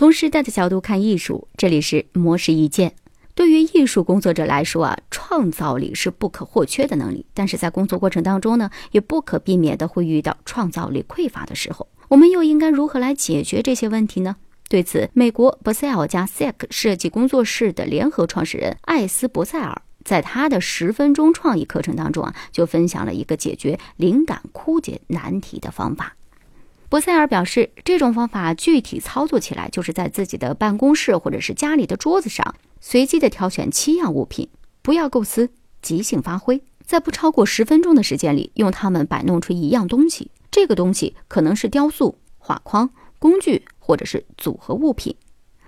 从时代的角度看艺术，这里是模式意见。对于艺术工作者来说啊，创造力是不可或缺的能力。但是在工作过程当中呢，也不可避免的会遇到创造力匮乏的时候。我们又应该如何来解决这些问题呢？对此，美国博塞尔加 SEC 设计工作室的联合创始人艾斯博塞尔在他的十分钟创意课程当中啊，就分享了一个解决灵感枯竭难题的方法。博塞尔表示，这种方法具体操作起来，就是在自己的办公室或者是家里的桌子上，随机的挑选七样物品，不要构思，即兴发挥，在不超过十分钟的时间里，用它们摆弄出一样东西。这个东西可能是雕塑、画框、工具。或者是组合物品，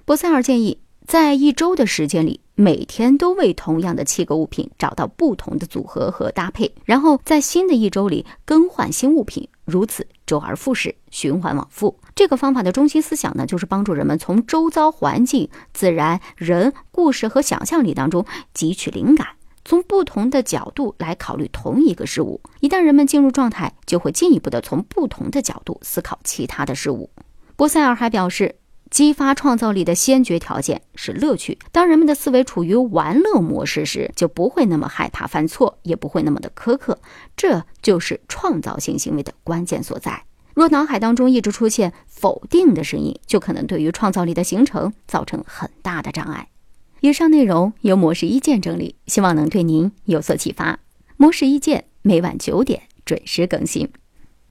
博塞尔建议在一周的时间里，每天都为同样的七个物品找到不同的组合和搭配，然后在新的一周里更换新物品，如此周而复始，循环往复。这个方法的中心思想呢，就是帮助人们从周遭环境、自然、人、故事和想象力当中汲取灵感，从不同的角度来考虑同一个事物。一旦人们进入状态，就会进一步的从不同的角度思考其他的事物。波塞尔还表示，激发创造力的先决条件是乐趣。当人们的思维处于玩乐模式时，就不会那么害怕犯错，也不会那么的苛刻。这就是创造性行为的关键所在。若脑海当中一直出现否定的声音，就可能对于创造力的形成造成很大的障碍。以上内容由模式一见整理，希望能对您有所启发。模式一见每晚九点准时更新。